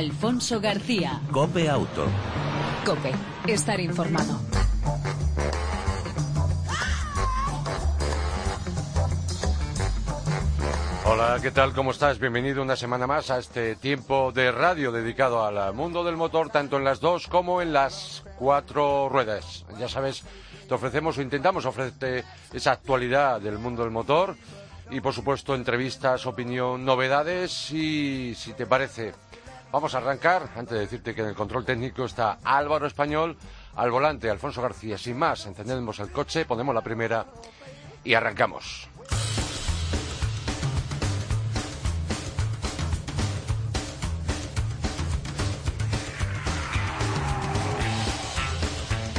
Alfonso García. Cope Auto. Cope, estar informado. Hola, ¿qué tal? ¿Cómo estás? Bienvenido una semana más a este tiempo de radio dedicado al mundo del motor, tanto en las dos como en las cuatro ruedas. Ya sabes, te ofrecemos o intentamos ofrecerte esa actualidad del mundo del motor y, por supuesto, entrevistas, opinión, novedades y, si te parece, vamos a arrancar. Antes de decirte que en el control técnico está Álvaro Español, al volante Alfonso García. Sin más, encendemos el coche, ponemos la primera y arrancamos.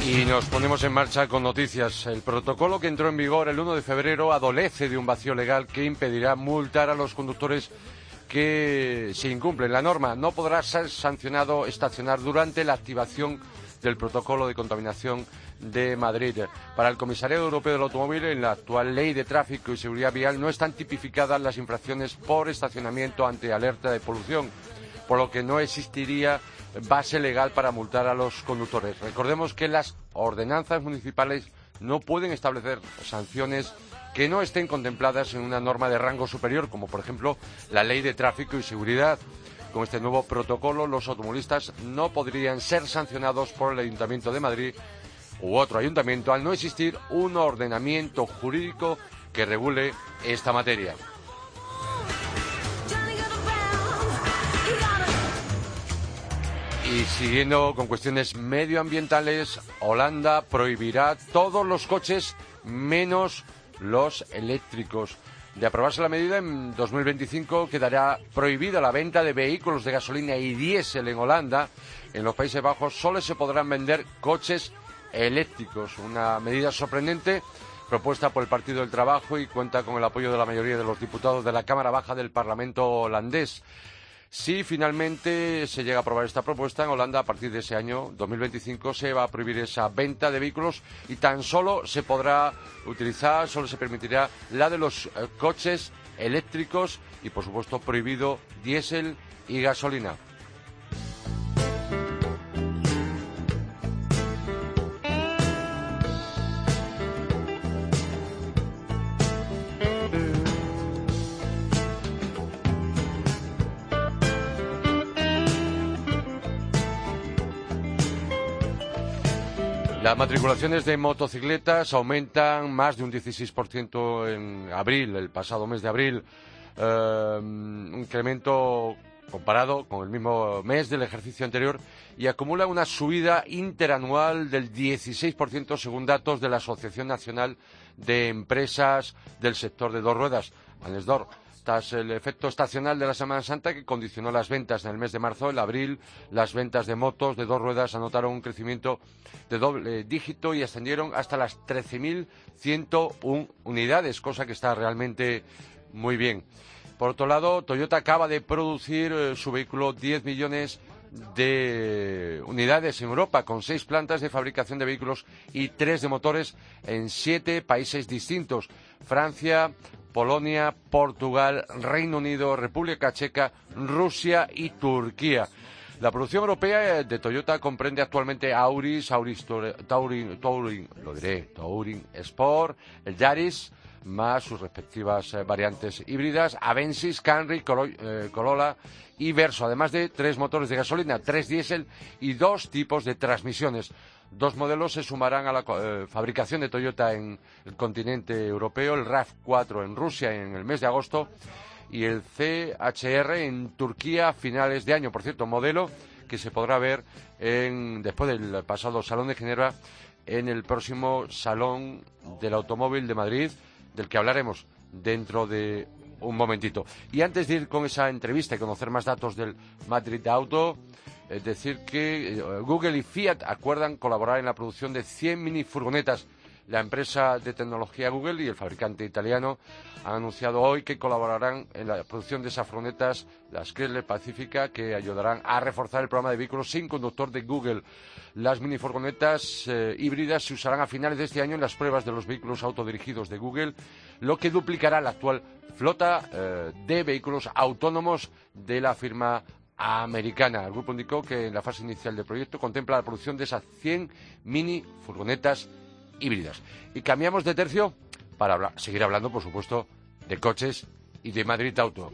Y nos ponemos en marcha con noticias. El protocolo que entró en vigor el 1 de febrero adolece de un vacío legal que impedirá multar a los conductores que se incumplen la norma. No podrá ser sancionado estacionar durante la activación del protocolo de contaminación de Madrid. Para el Comisario Europeo del Automóvil, en la actual ley de tráfico y seguridad vial no están tipificadas las infracciones por estacionamiento ante alerta de polución, por lo que no existiría base legal para multar a los conductores. Recordemos que las ordenanzas municipales no pueden establecer sanciones que no estén contempladas en una norma de rango superior, como por ejemplo la Ley de Tráfico y Seguridad. Con este nuevo protocolo, los automovilistas no podrían ser sancionados por el Ayuntamiento de Madrid u otro ayuntamiento al no existir un ordenamiento jurídico que regule esta materia. Y siguiendo con cuestiones medioambientales, Holanda prohibirá todos los coches menos los eléctricos. De aprobarse la medida, en 2025 quedará prohibida la venta de vehículos de gasolina y diésel en Holanda. En los Países Bajos solo se podrán vender coches eléctricos. Una medida sorprendente propuesta por el Partido del Trabajo y cuenta con el apoyo de la mayoría de los diputados de la Cámara Baja del Parlamento holandés. Si finalmente se llega a aprobar esta propuesta en Holanda, a partir de ese año 2025 se va a prohibir esa venta de vehículos y tan solo se podrá utilizar, solo se permitirá la de los eh, coches eléctricos y, por supuesto, prohibido diésel y gasolina. Las matriculaciones de motocicletas aumentan más de un 16% en abril, el pasado mes de abril, eh, un incremento comparado con el mismo mes del ejercicio anterior y acumula una subida interanual del 16% según datos de la Asociación Nacional de Empresas del Sector de Dos Ruedas, ANESDOR el efecto estacional de la Semana Santa que condicionó las ventas en el mes de marzo, en abril, las ventas de motos de dos ruedas anotaron un crecimiento de doble dígito y ascendieron hasta las 13.101 unidades, cosa que está realmente muy bien. Por otro lado, Toyota acaba de producir eh, su vehículo 10 millones de unidades en Europa, con seis plantas de fabricación de vehículos y tres de motores en siete países distintos. Francia, Polonia, Portugal, Reino Unido, República Checa, Rusia y Turquía. La producción europea de Toyota comprende actualmente Auris, Auris Touring, Touring, lo diré, Touring Sport, el Yaris, más sus respectivas eh, variantes híbridas, Avensis, Camry, eh, Corolla y Verso, además de tres motores de gasolina, tres diésel y dos tipos de transmisiones. Dos modelos se sumarán a la eh, fabricación de Toyota en el continente europeo, el RAV4 en Rusia en el mes de agosto y el CHR en Turquía a finales de año. Por cierto, modelo que se podrá ver después del pasado Salón de Ginebra en el próximo Salón del Automóvil de Madrid, del que hablaremos dentro de un momentito. Y antes de ir con esa entrevista y conocer más datos del Madrid Auto, decir que eh, Google y Fiat acuerdan colaborar en la producción de 100 mini furgonetas. La empresa de tecnología Google y el fabricante italiano han anunciado hoy que colaborarán en la producción de esas furgonetas, las Chrysler Pacifica, que ayudarán a reforzar el programa de vehículos sin conductor de Google. Las mini furgonetas eh, híbridas se usarán a finales de este año en las pruebas de los vehículos autodirigidos de Google, lo que duplicará la actual flota eh, de vehículos autónomos de la firma americana. El grupo indicó que en la fase inicial del proyecto contempla la producción de esas 100 mini furgonetas híbridas. Y cambiamos de tercio para seguir hablando, por supuesto, de coches y de Madrid Auto.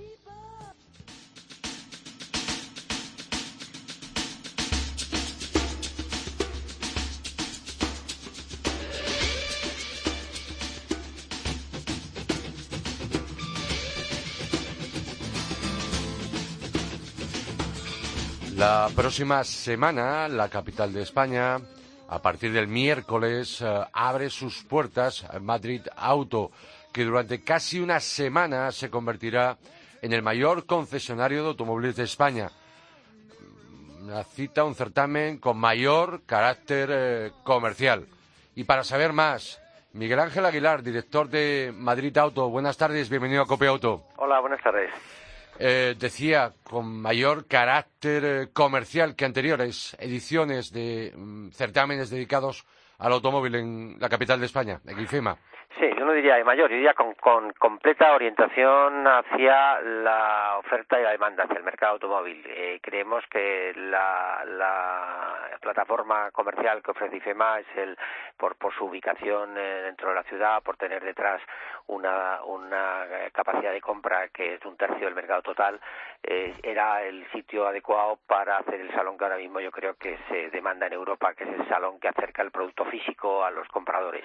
La próxima semana, la capital de España, a partir del miércoles, eh, abre sus puertas Madrid Auto, que durante casi una semana se convertirá en el mayor concesionario de automóviles de España. Una cita, un certamen con mayor carácter eh, comercial. Y para saber más, Miguel Ángel Aguilar, director de Madrid Auto. Buenas tardes, bienvenido a Copia Auto. Hola, buenas tardes. Eh, decía, con mayor carácter eh, comercial que anteriores ediciones de mm, certámenes dedicados al automóvil en la capital de España, en IFEMA. Sí, yo no diría de mayor, diría con, con completa orientación hacia la oferta y la demanda, hacia el mercado automóvil. Eh, creemos que la, la, plataforma comercial que ofrece IFEMA es el, por, por su ubicación eh, dentro de la ciudad, por tener detrás una, una capacidad de compra que es un tercio del mercado total, eh, era el sitio adecuado para hacer el salón que ahora mismo yo creo que se demanda en Europa, que es el salón que acerca el producto físico a los compradores.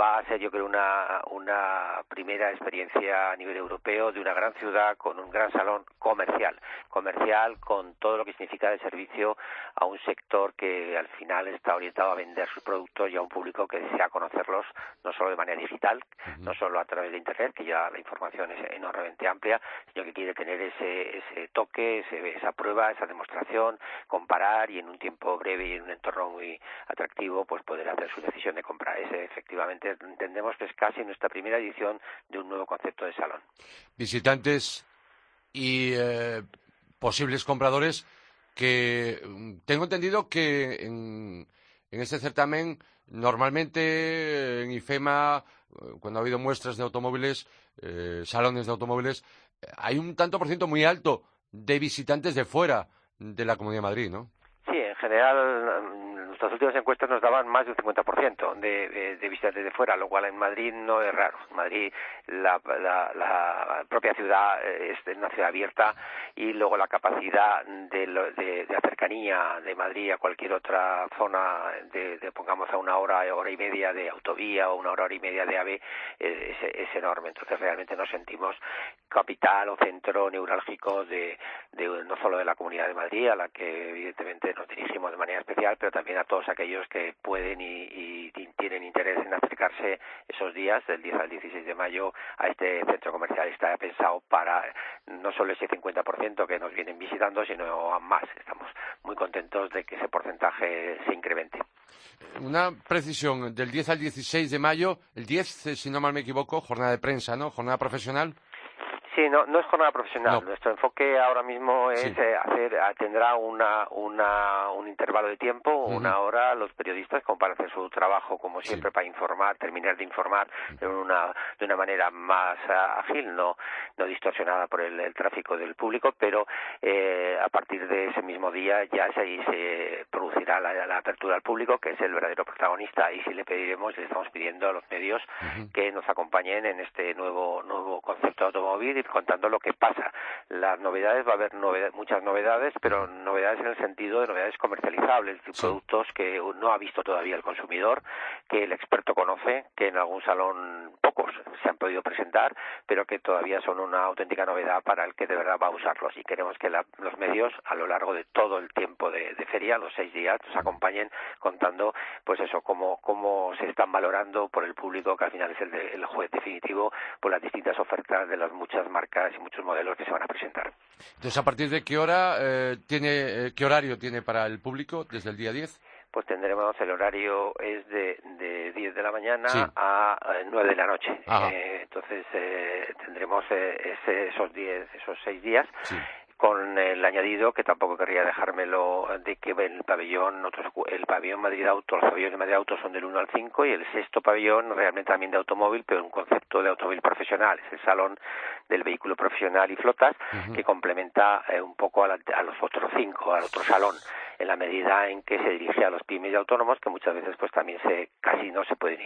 Va a ser, yo creo, una, una primera experiencia a nivel europeo de una gran ciudad con un gran salón comercial, comercial con todo lo que significa de servicio a un sector que al final está orientado a vender sus productos y a un público que desea conocerlos no solo de manera digital, no solo a través de Internet, que ya la información es enormemente amplia, sino que quiere tener ese, ese toque, esa prueba, esa demostración, comparar y en un tiempo breve y en un entorno muy atractivo, pues poder hacer su decisión de compra. Ese efectivamente entendemos que es casi nuestra primera edición de un nuevo concepto de salón. Visitantes y eh, posibles compradores que mm, tengo entendido que en, este certamen normalmente en IFEMA eh, cuando ha habido muestras de automóviles eh, salones de automóviles hay un tanto por ciento muy alto de visitantes de fuera de la Comunidad de Madrid, ¿no? Sí, en general las últimas encuestas nos daban más del 50% de, de, de visitantes de fuera, lo cual en Madrid no es raro. En Madrid la, propia ciudad es una ciudad abierta y luego la capacidad de, de, de de Madrid a cualquier otra zona, de, pongamos a una hora, hora y media de autovía o una hora, hora y media de AVE, es, es enorme. Entonces realmente nos sentimos capital o centro neurálgico de, de no solo de la Comunidad de Madrid, a la que evidentemente nos dirigimos de manera especial, pero también a todos aquellos que pueden y, tienen interés en acercarse esos días, del 10 al 16 de mayo, a este centro comercial. Está pensado para no solo ese 50% que nos vienen visitando, sino a más. Estamos muy contentos de que ese porcentaje se incremente. Una precisión, del 10 al 16 de mayo, el 10, si no mal me equivoco, jornada de prensa, ¿no? Jornada profesional. Sí, no, no es jornada profesional. Nuestro enfoque ahora mismo es eh, hacer, tendrá una, una, un intervalo de tiempo, una hora, los periodistas como para hacer su trabajo, como siempre, para informar, terminar de informar de una, de una manera más ah, ágil, no, no distorsionada por el, tráfico del público, pero eh, a partir de ese mismo día ya se, se producirá la, la, apertura al público, que es el verdadero protagonista, y si le pediremos, le estamos pidiendo a los medios que nos acompañen en este nuevo, nuevo concepto de automóvil contando lo que pasa. Las novedades, va a haber muchas novedades, pero novedades en el sentido de novedades comercializables, productos que no ha visto todavía el consumidor, que el experto conoce, que en algún salón pocos se han podido presentar, pero que todavía son una auténtica novedad para el que de verdad va a usarlos. Y queremos que los medios, a lo largo de todo el tiempo de, feria, los seis días, nos acompañen contando, pues eso, cómo, cómo se están valorando por el público, que al final es el, el juez definitivo, por las distintas ofertas de las muchas marcas y muchos modelos que se van a presentar. Entonces, ¿a partir de qué hora eh, tiene, eh, qué horario tiene para el público desde el día 10? pues tendremos el horario es de, de 10 de la mañana a 9 de la noche. Eh, entonces eh, tendremos eh, ese, esos 10, esos 6 días con el añadido que tampoco querría dejármelo de que el pabellón, el pabellón Madrid Auto, los pabellones de Madrid Auto son del 1 al 5 y el sexto pabellón realmente también de automóvil, pero un concepto de automóvil profesional. Es el salón del vehículo profesional y flotas que complementa eh, un poco a, los otros cinco, al otro salón en la medida en que se dirige a los pymes y autónomos que muchas veces pues también se casi no se pueden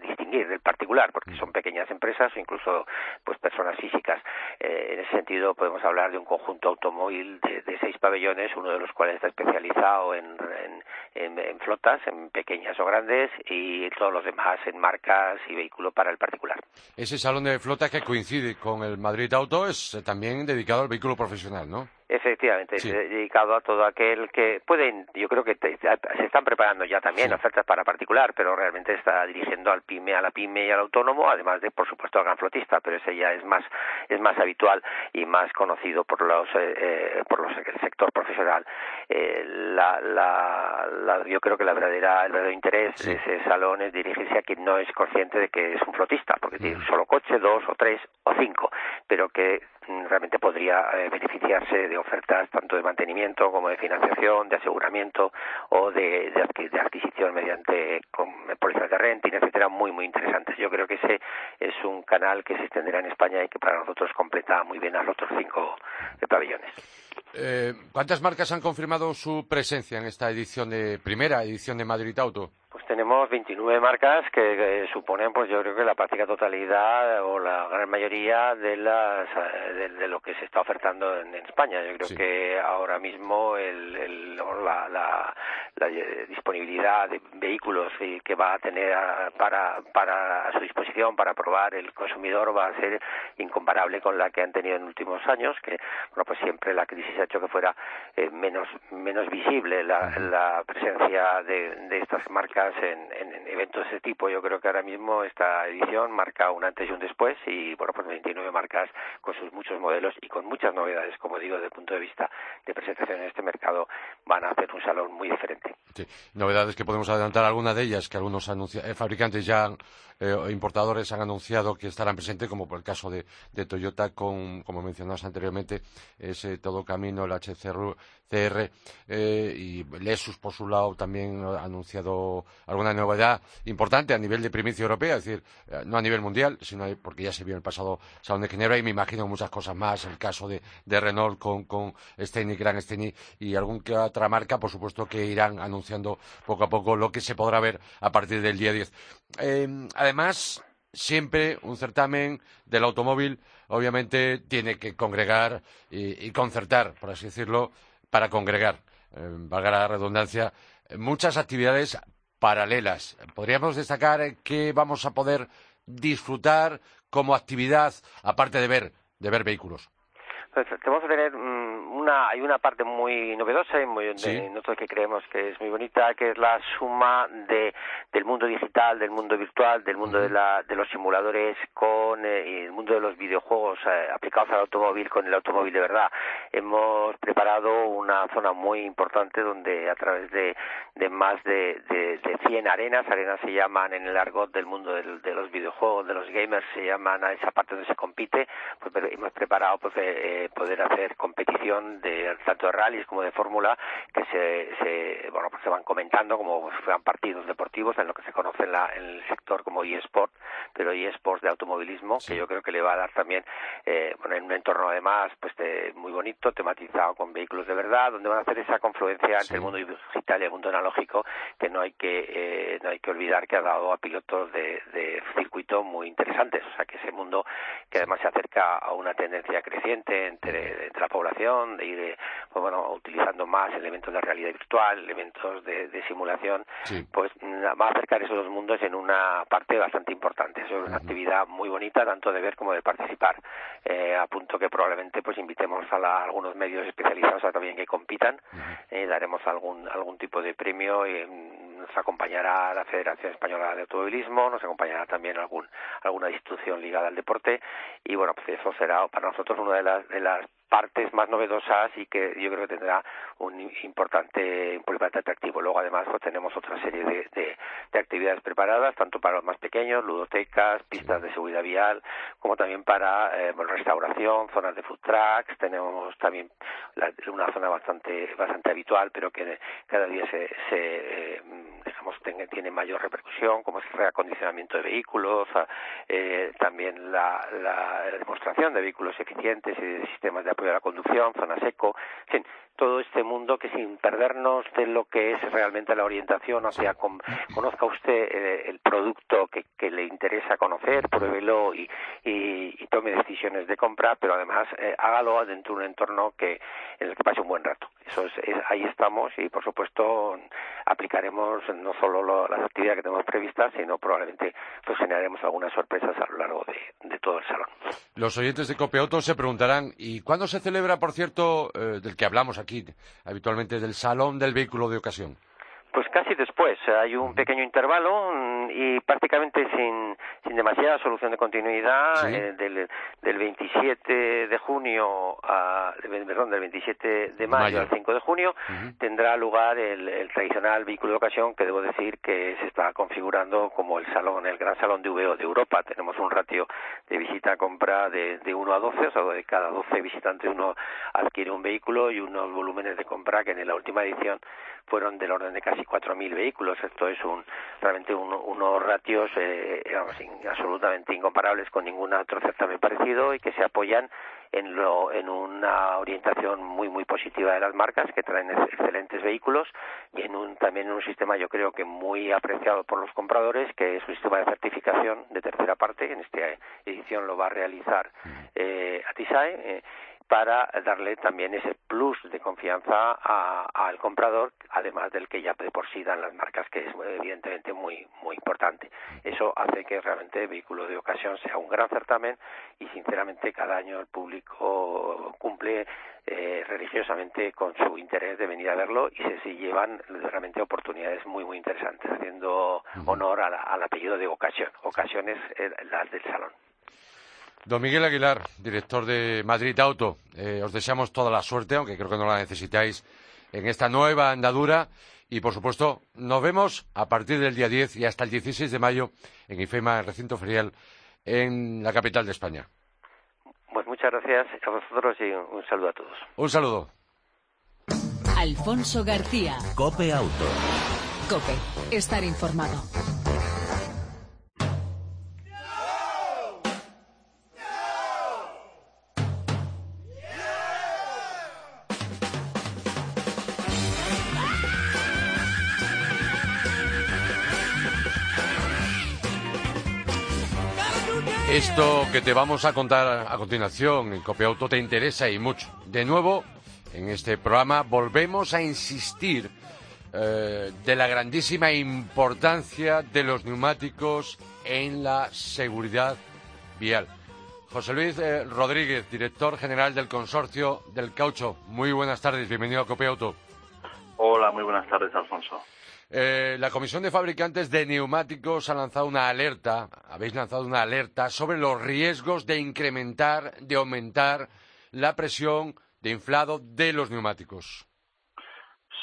distinguir del particular porque son pequeñas empresas o incluso pues personas físicas eh, en ese sentido podemos hablar de un conjunto automóvil de, seis pabellones uno de los cuales está especializado en, en, flotas en pequeñas o grandes y todos los demás en marcas y vehículos para el particular ese salón de flota que coincide con el Madrid Auto es también dedicado al vehículo profesional ¿no? Efectivamente, dedicado a todo aquel que pueden, yo creo que se están preparando ya también ofertas para particular, pero realmente está dirigiendo al pyme, a la pyme y al autónomo, además de, por supuesto, al gran flotista, pero ese ya es más es más habitual y más conocido por los eh, eh por los el sector profesional. Eh, la, la, yo creo que la verdadera el verdadero interés de ese salón es dirigirse a quien no es consciente de que es un flotista, porque tiene un solo coche, dos o tres o cinco, pero que mm, realmente podría eh, beneficiarse de ofertas tanto de mantenimiento como de financiación, de aseguramiento o de, de, adquisición mediante pólizas de renting, etcétera, muy, muy interesantes. Yo creo que ese es un canal que se extenderá en España y que para nosotros completa muy bien a los otros cinco pabellones. Eh, ¿Cuántas marcas han confirmado su presencia en esta edición de primera edición de Madrid Auto? Pues tenemos 29 marcas que, suponen, pues yo creo que la práctica totalidad o la gran mayoría de las de, lo que se está ofertando en, España. Yo creo que ahora mismo el, la, la, disponibilidad de vehículos que va a tener para, para a su disposición para probar el consumidor va a ser incomparable con la que han tenido en últimos años, que bueno pues siempre la crisis ha hecho que fuera eh, menos menos visible la, la presencia de, de estas marcas en, eventos de ese tipo. Yo creo que ahora mismo esta edición marca un antes y un después y, bueno, pues 29 marcas con sus muchos modelos y con muchas novedades, como digo, desde el punto de vista de presentación en este mercado, van a hacer un salón muy diferente. Novedades que podemos adelantar alguna de ellas, que algunos eh, fabricantes ya eh, importadores han anunciado que estarán presentes, como por el caso de, Toyota, con, como mencionabas anteriormente, ese todo camino, el HCR eh, y Lexus, por su lado, también ha anunciado alguna novedad importante a nivel de primicia europea, es decir, eh, no a nivel mundial, sino porque ya se vio en el pasado Salón de Ginebra y me imagino muchas cosas más, el caso de, Renault con, con Steny, Gran Steny y alguna otra marca, por supuesto, que irán anunciando poco a poco lo que se podrá ver a partir del día 10. Eh, además, siempre un certamen del automóvil, obviamente, tiene que congregar y, concertar, por así decirlo, para congregar, eh, valga la redundancia, muchas actividades paralelas. Podríamos destacar que vamos a poder disfrutar como actividad, aparte de ver, de ver vehículos. Pues vamos a tener mm, una, hay una parte muy novedosa y muy, nosotros que creemos que es muy bonita, que es la suma de, del mundo digital, del mundo virtual, del mundo de, la, de los simuladores con eh, el mundo de los videojuegos eh, aplicados al automóvil con el automóvil de verdad. Hemos preparado una zona muy importante donde a través de, de más de, de, de 100 arenas, arenas se llaman en el argot del mundo de los videojuegos, de los gamers, se llaman a esa parte donde se compite, pues hemos preparado pues, eh, poder hacer competición de tanto de rallies como de fórmula que se, se bueno pues se van comentando como si fueran partidos deportivos en lo que se conoce en, la, en el sector como eSport pero eSports de automovilismo que yo creo que le va a dar también eh, bueno en un entorno además pues muy bonito tematizado con vehículos de verdad donde van a hacer esa confluencia entre el mundo digital y el mundo analógico que no hay que eh, no hay que olvidar que ha dado a pilotos de, de circuito muy interesantes. O sea que ese mundo que además se acerca a una tendencia creciente entre, la población, de ir pues bueno, utilizando más elementos de realidad virtual, elementos de, simulación, pues va a acercar esos dos mundos en una parte bastante importante. es una actividad muy bonita, tanto de ver como de participar. Eh, a punto que probablemente pues invitemos a, algunos medios especializados a también que compitan, eh, daremos algún, algún tipo de premio y mm, nos acompañará la Federación Española de Automovilismo, nos acompañará también algún, alguna institución ligada al deporte. Y bueno, pues eso será para nosotros una de las, de las partes más novedosas y que yo creo que tendrá un importante, importante atractivo. Luego, además, pues tenemos otra serie de, de, actividades preparadas, tanto para los más pequeños, ludotecas, pistas de seguridad vial, como también para eh, restauración, zonas de food trucks. Tenemos también una zona bastante, bastante habitual, pero que cada día se, se eh, tiene mayor repercusión, como es el reacondicionamiento de vehículos, eh, también la, la, demostración de vehículos eficientes y de sistemas de apoyo a la conducción, zona seco, en fin, todo este mundo que sin perdernos de lo que es realmente la orientación, o sea, conozca usted eh, el producto que, que, le interesa conocer, pruébelo y, y, tome decisiones de compra, pero además eh, hágalo dentro de un entorno que en el que pase un buen rato. Eso es, ahí estamos y por supuesto aplicaremos no solo las actividades que tenemos previstas, sino probablemente pues generaremos algunas sorpresas a lo largo de, todo el salón. Los oyentes de Copiauto se preguntarán, ¿y cuándo se celebra, por cierto, eh, del que hablamos aquí habitualmente del salón del vehículo de ocasión. Pues casi después. Hay un pequeño intervalo mm, y prácticamente sin, sin demasiada solución de continuidad eh, del, del 27 de junio a, perdón, del 27 de mayo, al 5 de junio tendrá lugar el, tradicional vehículo de ocasión que debo decir que se está configurando como el salón, el gran salón de VO de Europa. Tenemos un ratio de visita a compra de, de 1 a 12, o sea, de cada 12 visitantes uno adquiere un vehículo y unos volúmenes de compra que en la última edición fueron del orden de casi 4.000 vehículos. Esto es un, realmente unos ratios eh, absolutamente incomparables con ningún otro certamen parecido y que se apoyan en, lo, en una orientación muy muy positiva de las marcas que traen excelentes vehículos y en un, también en un sistema yo creo que muy apreciado por los compradores que es un sistema de certificación de tercera parte en esta edición lo va a realizar eh, Atisae eh, para darle también ese plus de confianza al comprador, además del que ya de por sí dan las marcas, que es evidentemente muy muy importante. Eso hace que realmente el vehículo de ocasión sea un gran certamen y sinceramente cada año el público cumple eh, religiosamente con su interés de venir a verlo y se, llevan realmente oportunidades muy muy interesantes, haciendo honor al apellido de ocasión. Ocasiones eh, las del salón. Don Miguel Aguilar, director de Madrid Auto, eh, os deseamos toda la suerte, aunque creo que no la necesitáis, en esta nueva andadura. Y, por supuesto, nos vemos a partir del día 10 y hasta el 16 de mayo en IFEMA, el recinto ferial, en la capital de España. Pues muchas gracias a vosotros y un saludo a todos. Un saludo. Alfonso García. Cope Auto. Cope, estar informado. Esto que te vamos a contar a continuación en Copiauto te interesa y mucho. De nuevo, en este programa volvemos a insistir eh, de la grandísima importancia de los neumáticos en la seguridad vial. José Luis eh, Rodríguez, director general del consorcio del caucho. Muy buenas tardes, bienvenido a Copiauto. Hola, muy buenas tardes, Alfonso. Eh, la Comisión de Fabricantes de Neumáticos ha lanzado una alerta, habéis lanzado una alerta sobre los riesgos de incrementar, de aumentar la presión de inflado de los neumáticos.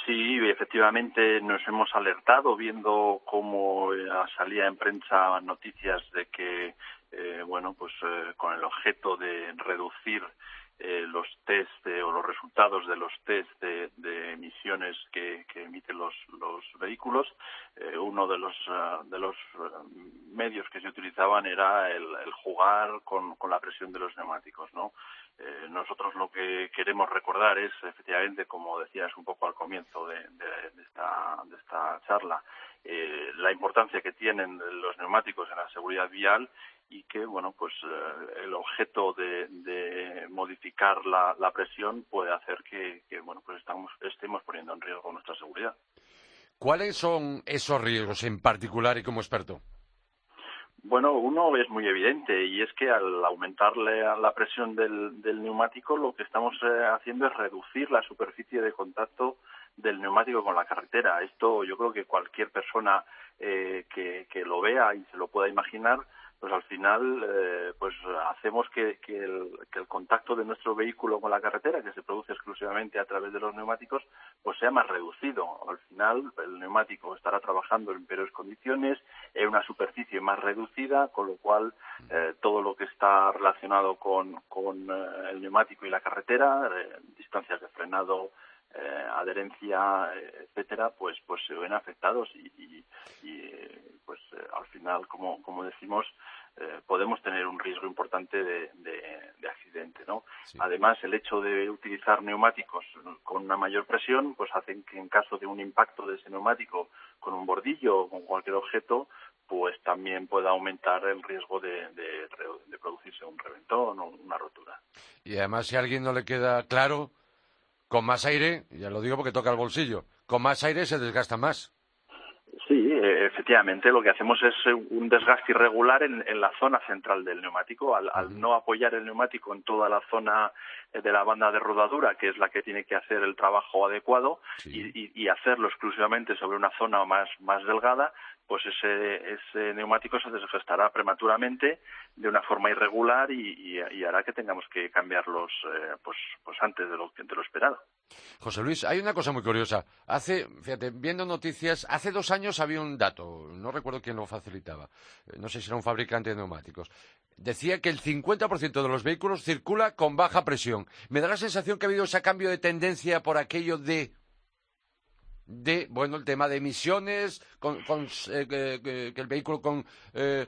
Sí, efectivamente nos hemos alertado viendo cómo eh, salía en prensa noticias de que, eh, bueno, pues con el objeto de reducir eh, los test o los resultados de los test de, emisiones que, emiten los, vehículos. Eh, uno de los, ah, de los ah, medios que se utilizaban era el, jugar con, la presión de los neumáticos. Eh, nosotros lo que queremos recordar es, efectivamente, como decías un poco al comienzo de, de esta charla, la importancia que tienen los neumáticos en la seguridad vial y que bueno pues eh, el objeto de, modificar la, presión puede hacer que, bueno pues estamos, estemos poniendo en riesgo nuestra seguridad. ¿Cuáles son esos riesgos en particular y como experto? Bueno, uno es muy evidente y es que al aumentarle la presión del, neumático lo que estamos eh, haciendo es reducir la superficie de contacto del neumático con la carretera. Esto yo creo que cualquier persona eh, que, que, lo vea y se lo pueda imaginar pues al final eh, pues hacemos que, el, contacto de nuestro vehículo con la carretera, que se produce exclusivamente a través de los neumáticos, pues sea más reducido. Al final el neumático estará trabajando en peores condiciones, en una superficie más reducida, con lo cual eh, todo lo que está relacionado con, eh, el neumático y la carretera, distancias de frenado, adherencia, etcétera, pues pues se ven afectados y, pues al final, como, como decimos, eh, podemos tener un riesgo importante de, accidente. ¿no? Además, el hecho de utilizar neumáticos con una mayor presión, pues hacen que en caso de un impacto de ese neumático con un bordillo o con cualquier objeto, pues también pueda aumentar el riesgo de, de producirse un reventón o una rotura. Y además, si a alguien no le queda claro, con más aire, ya lo digo porque toca el bolsillo, con más aire se desgasta más. Sí, eh, efectivamente, lo que hacemos es eh, un desgaste irregular en, la zona central del neumático. Al, no apoyar el neumático en toda la zona eh, de la banda de rodadura, que es la que tiene que hacer el trabajo adecuado, y, hacerlo exclusivamente sobre una zona más, más delgada, pues ese, neumático se desgastará prematuramente de una forma irregular y, hará que tengamos que cambiarlos pues, pues antes de lo, de lo esperado. José Luis, hay una cosa muy curiosa. Hace, fíjate, viendo noticias, hace dos años había un dato, no recuerdo quién lo facilitaba, eh, no sé si era un fabricante de neumáticos. Decía que el 50% de los vehículos circula con baja presión. Me da la sensación que ha habido ese cambio de tendencia por aquello de de bueno el tema de emisiones con, eh, que, el vehículo con eh,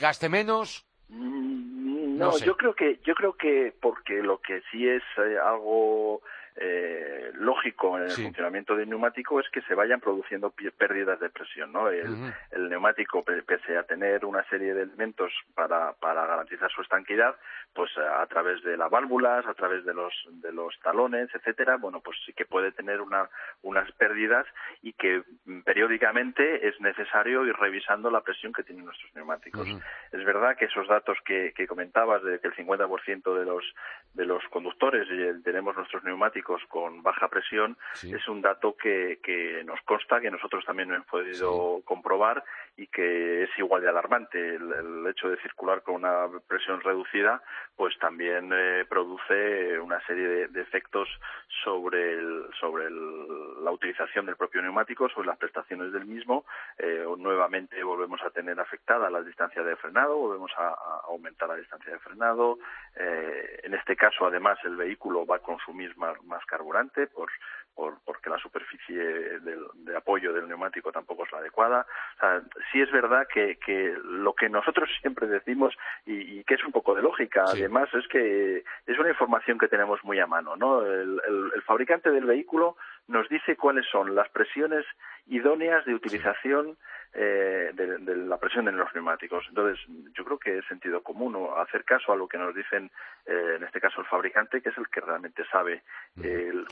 gaste menos. Mm, no, yo creo que yo creo que porque lo que sí es algo eh, lógico en el funcionamiento del neumático es que se vayan produciendo pérdidas de presión. ¿no? El, neumático, pese a tener una serie de elementos para, para garantizar su estanquidad, pues a través de las válvulas, a través de los, de los talones, etcétera, bueno, pues sí que puede tener una, unas pérdidas y que periódicamente es necesario ir revisando la presión que tienen nuestros neumáticos. Es verdad que esos datos que, que comentabas de que el 50% de los, de los conductores tenemos nuestros neumáticos con baja presión es un dato que, que, nos consta, que nosotros también hemos podido comprobar y que es igual de alarmante. El, hecho de circular con una presión reducida, pues también eh, produce una serie de, efectos sobre, el, sobre la utilización del propio neumático, sobre las prestaciones del mismo. Eh, nuevamente volvemos a tener afectada la distancia de frenado, volvemos a, aumentar la distancia de frenado. Eh, en este caso, además, el vehículo va a consumir más carburante por, porque la superficie de, apoyo del neumático tampoco es la adecuada. O sea, sí es verdad que, que lo que nosotros siempre decimos y, que es un poco de lógica, además, es que es una información que tenemos muy a mano. ¿no? el, el fabricante del vehículo nos dice cuáles son las presiones idóneas de utilización eh, de, la presión en los neumáticos. Entonces, yo creo que es sentido común o hacer caso a lo que nos dicen, eh, en este caso, el fabricante, que es el que realmente sabe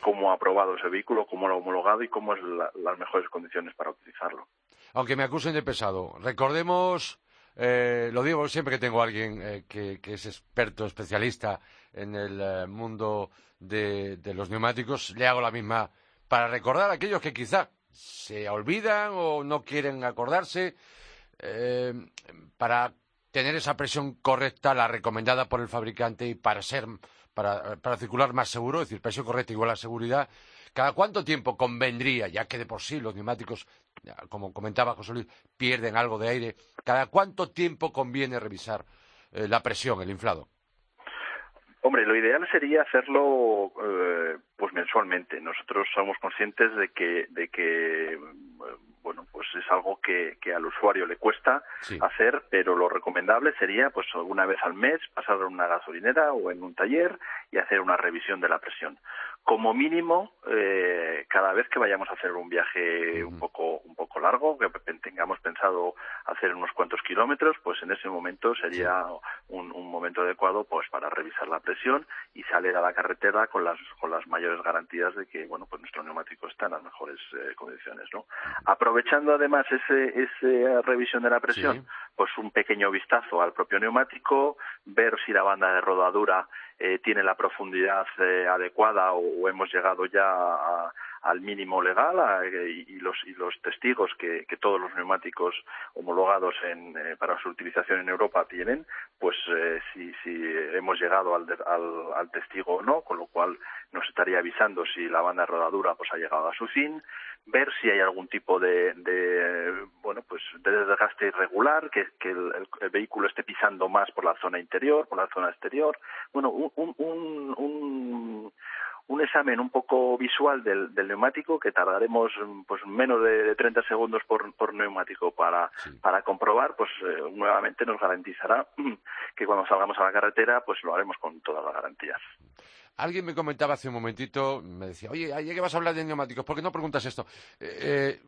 cómo ha aprobado ese vehículo, cómo lo ha homologado y cómo es las mejores condiciones para utilizarlo. Aunque me acusen de pesado, recordemos eh, lo digo siempre que tengo a alguien que, es experto, especialista en el mundo de, los neumáticos, le hago la misma para recordar a aquellos que quizá se olvidan o no quieren acordarse eh, para tener esa presión correcta, la recomendada por el fabricante y para ser para, circular más seguro, es decir, presión correcta igual a seguridad, ¿cada cuánto tiempo convendría, ya que de por sí los neumáticos, como comentaba José Luis, pierden algo de aire, cada cuánto tiempo conviene revisar eh, la presión, el inflado? Hombre, lo ideal sería hacerlo eh, pues mensualmente. Nosotros somos conscientes de que, de que bueno, pues es algo que, que al usuario le cuesta hacer, pero lo recomendable sería pues una vez al mes pasar en una gasolinera o en un taller y hacer una revisión de la presión como mínimo eh, cada vez que vayamos a hacer un viaje un poco un poco largo que tengamos pensado hacer unos cuantos kilómetros pues en ese momento sería un, momento adecuado pues para revisar la presión y salir a la carretera con las con las mayores garantías de que bueno pues nuestro neumático está en las mejores eh, condiciones no aprovechando además ese esa revisión de la presión pues un pequeño vistazo al propio neumático ver si la banda de rodadura eh, tiene la profundidad eh, adecuada o, hemos llegado ya a, al mínimo legal y, los, y los testigos que, todos los neumáticos homologados en, para su utilización en Europa tienen, pues si, si hemos llegado al, al, al testigo o no, con lo cual nos estaría avisando si la banda de rodadura pues ha llegado a su fin, ver si hay algún tipo de, de bueno pues de desgaste irregular, que, que el, vehículo esté pisando más por la zona interior, por la zona exterior, bueno un, un, un, un examen un poco visual del, del, neumático que tardaremos pues menos de, 30 segundos por, por neumático para, para comprobar, pues eh, nuevamente nos garantizará que cuando salgamos a la carretera pues lo haremos con todas las garantías. Alguien me comentaba hace un momentito, me decía, oye, ya que vas a hablar de neumáticos, ¿por qué no preguntas esto? Eh,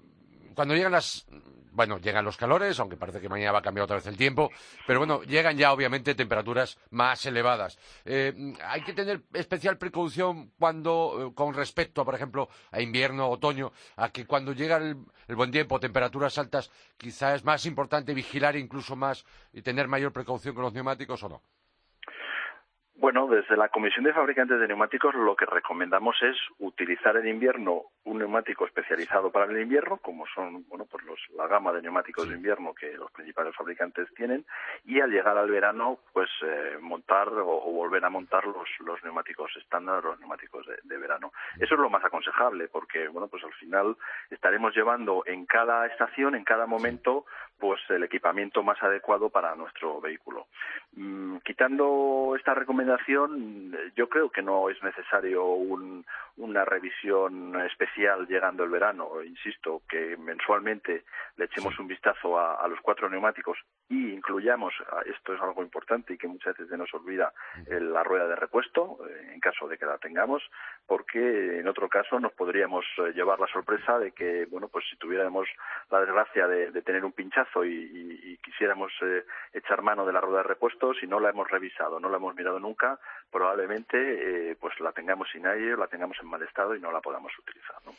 cuando llegan las bueno, llegan los calores, aunque parece que mañana va a cambiar otra vez el tiempo, pero bueno, llegan ya obviamente temperaturas más elevadas. Eh, hay que tener especial precaución cuando, eh, con respecto, por ejemplo, a invierno, otoño, a que cuando llega el, el buen tiempo, temperaturas altas, quizá es más importante vigilar incluso más y tener mayor precaución con los neumáticos o no. Bueno, desde la Comisión de Fabricantes de Neumáticos lo que recomendamos es utilizar en invierno un neumático especializado para el invierno, como son bueno, pues los, la gama de neumáticos de invierno que los principales fabricantes tienen, y al llegar al verano, pues eh, montar o, volver a montar los, los neumáticos estándar, los neumáticos de, de, verano. Eso es lo más aconsejable, porque bueno, pues al final estaremos llevando en cada estación, en cada momento, pues el equipamiento más adecuado para nuestro vehículo. Mm, quitando esta recomendación, yo creo que no es necesario una revisión especial llegando el verano. Insisto, que mensualmente le echemos un vistazo a, los cuatro neumáticos y incluyamos, esto es algo importante y que muchas veces se nos olvida, la rueda de repuesto, eh, en caso de que la tengamos, porque en otro caso nos podríamos eh, llevar la sorpresa de que, bueno, pues si tuviéramos la desgracia de, tener un pinchazo y, quisiéramos eh, echar mano de la rueda de repuesto, si no la hemos revisado, no la hemos mirado nunca, probablemente pues la tengamos sin aire, la tengamos en mal estado y no la podamos utilizar, ¿no?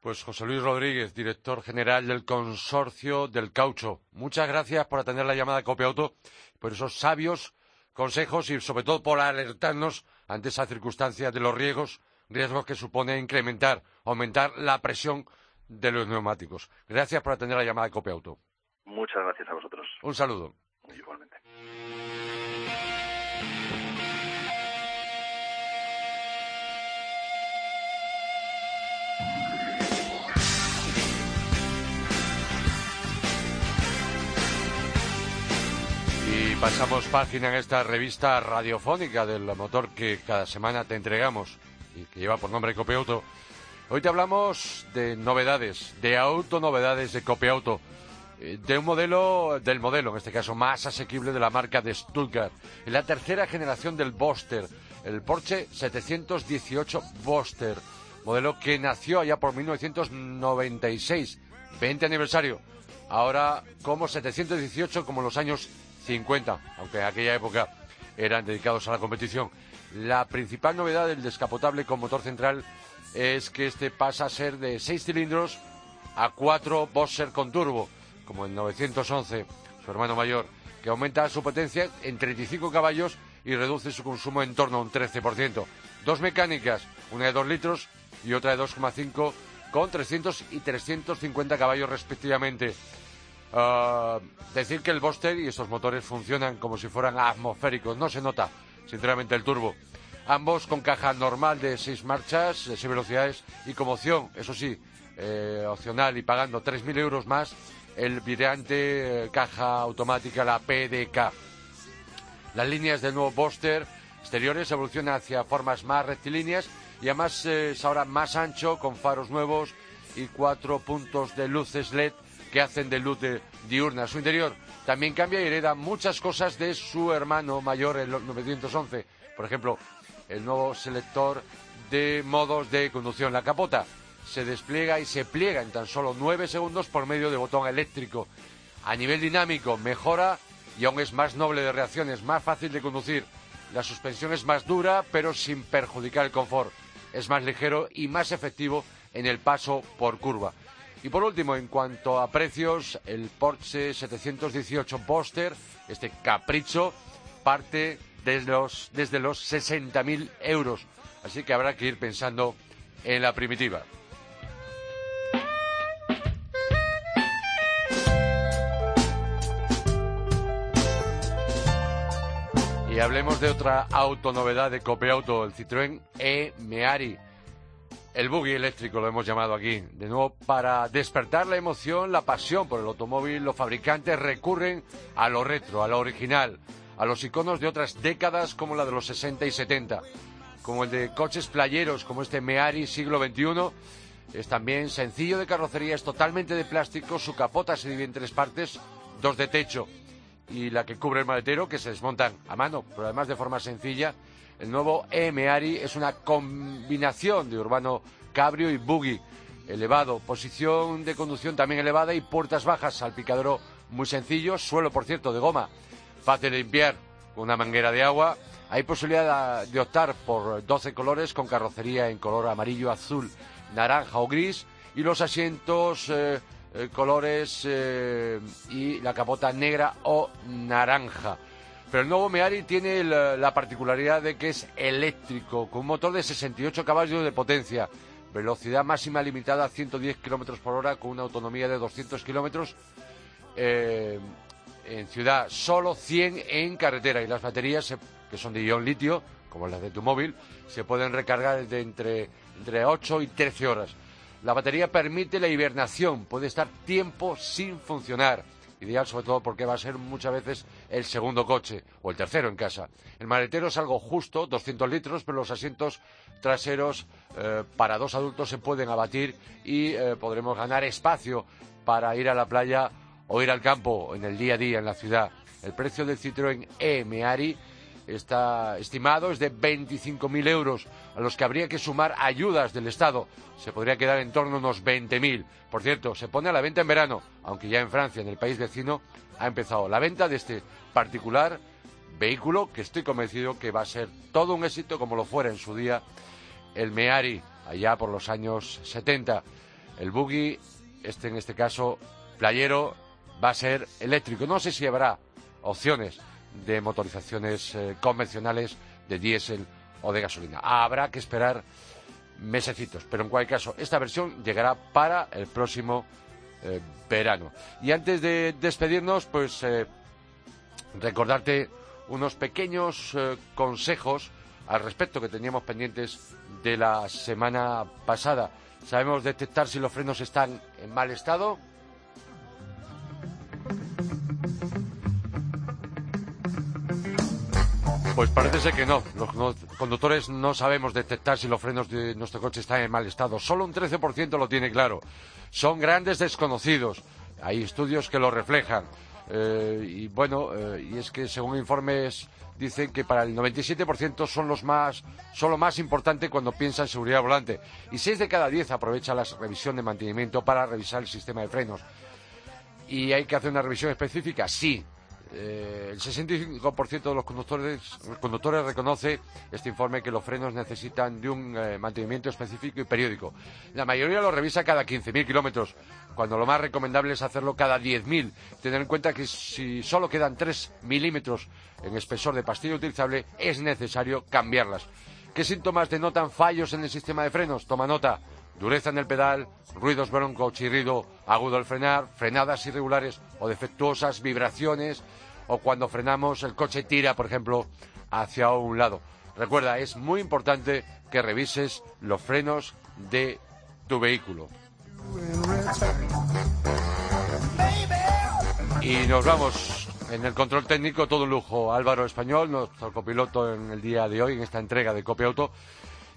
Pues José Luis Rodríguez, director general del consorcio del caucho. Muchas gracias por atender la llamada de Copiauto, por esos sabios consejos y sobre todo por alertarnos ante esa circunstancia de los riesgos, riesgos que supone incrementar, aumentar la presión de los neumáticos. Gracias por atender la llamada de Copiauto. Muchas gracias a vosotros. Un saludo. Igualmente. Pasamos página en esta revista radiofónica del motor que cada semana te entregamos y que lleva por nombre Copiauto. Hoy te hablamos de novedades, de auto novedades de Copiauto, eh, de un modelo, del modelo en este caso más asequible de la marca de Stuttgart, la tercera generación del Boster, el Porsche 718 Boster, modelo que nació allá por 1996, 20 aniversario, ahora como 718 como los años 50, aunque en aquella época eran dedicados a la competición. La principal novedad del descapotable con motor central es que este pasa a ser de 6 cilindros a 4 Boxer con turbo, como en 911, su hermano mayor, que aumenta su potencia en 35 caballos y reduce su consumo en torno a un 13%. Dos mecánicas, una de 2 litros y otra de 2,5 con 300 y 350 caballos respectivamente. Uh, decir que el Boster y estos motores funcionan como si fueran atmosféricos, no se nota, sinceramente, el turbo. Ambos con caja normal de 6 marchas, de 6 velocidades y como opción, eso sí, eh, opcional y pagando 3.000 euros más, el brillante eh, caja automática, la PDK. Las líneas del nuevo Boster exteriores evolucionan hacia formas más rectilíneas y además es ahora más ancho, con faros nuevos y cuatro puntos de luces LED que hacen de luz diurna. Su interior también cambia y hereda muchas cosas de su hermano mayor, el 911. Por ejemplo, el nuevo selector de modos de conducción. La capota se despliega y se pliega en tan solo nueve segundos por medio de botón eléctrico. A nivel dinámico mejora y aún es más noble de reacciones, más fácil de conducir. La suspensión es más dura pero sin perjudicar el confort. Es más ligero y más efectivo en el paso por curva. Y por último, en cuanto a precios, el Porsche 718 Boxster, este capricho, parte desde los, desde los 60.000 euros. Así que habrá que ir pensando en la primitiva. Y hablemos de otra autonovedad de Copeauto, el Citroën E-Meari el buggy eléctrico lo hemos llamado aquí. De nuevo, para despertar la emoción, la pasión por el automóvil, los fabricantes recurren a lo retro, a lo original, a los iconos de otras décadas como la de los 60 y 70, como el de coches playeros como este Meari siglo XXI. Es también sencillo de carrocería, es totalmente de plástico, su capota se divide en tres partes, dos de techo y la que cubre el maletero, que se desmontan a mano, pero además de forma sencilla. El nuevo E-Meari es una combinación de urbano cabrio y buggy elevado, posición de conducción también elevada y puertas bajas, salpicadero muy sencillo, suelo por cierto de goma, fácil de limpiar con una manguera de agua. Hay posibilidad de optar por 12 colores con carrocería en color amarillo, azul, naranja o gris y los asientos eh, eh, colores eh, y la capota negra o naranja. Pero el nuevo Meari tiene la, particularidad de que es eléctrico, con un motor de 68 caballos de potencia, velocidad máxima limitada a 110 kilómetros por hora, con una autonomía de 200 kilómetros eh, en ciudad, solo 100 en carretera. Y las baterías, que son de ion litio, como las de tu móvil, se pueden recargar entre, entre 8 y 13 horas. La batería permite la hibernación, puede estar tiempo sin funcionar. Ideal sobre todo porque va a ser muchas veces el segundo coche o el tercero en casa. El maletero es algo justo, 200 litros, pero los asientos traseros eh, para dos adultos se pueden abatir y eh, podremos ganar espacio para ir a la playa o ir al campo en el día a día en la ciudad. El precio del Citroën E Meari está estimado es de 25.000 euros, a los que habría que sumar ayudas del Estado. Se podría quedar en torno a unos 20.000. Por cierto, se pone a la venta en verano, aunque ya en Francia, en el país vecino, ha empezado la venta de este particular vehículo que estoy convencido que va a ser todo un éxito como lo fuera en su día el Meari, allá por los años 70. El buggy, este en este caso playero, va a ser eléctrico. No sé si habrá opciones de motorizaciones eh, convencionales de diésel o de gasolina. Habrá que esperar mesecitos, pero en cualquier caso, esta versión llegará para el próximo eh, verano. Y antes de despedirnos, pues eh, recordarte unos pequeños consejos al respecto que teníamos pendientes de la semana pasada. Sabemos detectar si los frenos están en mal estado, Pues parece ser que no. Los conductores no sabemos detectar si los frenos de nuestro coche están en mal estado. Solo un 13% lo tiene claro. Son grandes desconocidos. Hay estudios que lo reflejan. Eh, y bueno, eh, y es que según informes dicen que para el 97% son los más, son lo más importante cuando piensa en seguridad volante. Y 6 de cada 10 aprovecha la revisión de mantenimiento para revisar el sistema de frenos. ¿Y hay que hacer una revisión específica? Sí, eh, el 65% de los conductores, conductores reconoce este informe que los frenos necesitan de un eh, mantenimiento específico y periódico. La mayoría lo revisa cada 15.000 kilómetros, cuando lo más recomendable es hacerlo cada 10.000. Tener en cuenta que si solo quedan 3 milímetros en espesor de pastilla utilizable, es necesario cambiarlas. ¿Qué síntomas denotan fallos en el sistema de frenos? Toma nota dureza en el pedal, ruidos bronco, chirrido agudo al frenar, frenadas irregulares o defectuosas, vibraciones, o cuando frenamos el coche tira, por ejemplo, hacia un lado. Recuerda, es muy importante que revises los frenos de tu vehículo. Y nos vamos en el control técnico, todo lujo. Álvaro Español, nuestro copiloto en el día de hoy, en esta entrega de Copia Auto.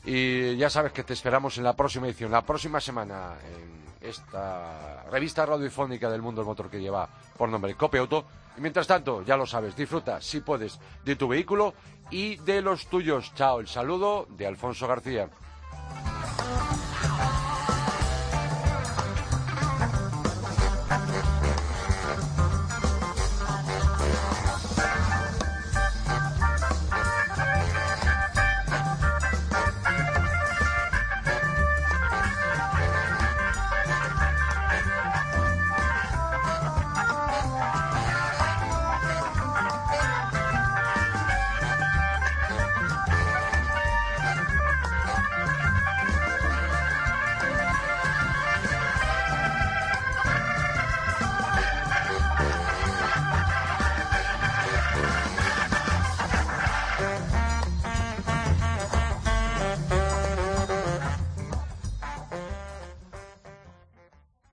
Y ya sabes que te esperamos en la próxima edición, la próxima semana, en esta revista radiofónica del mundo del motor que lleva por nombre Copia Auto. Y mientras tanto, ya lo sabes, disfruta, si puedes, de tu vehículo y de los tuyos. Chao, el saludo de Alfonso García.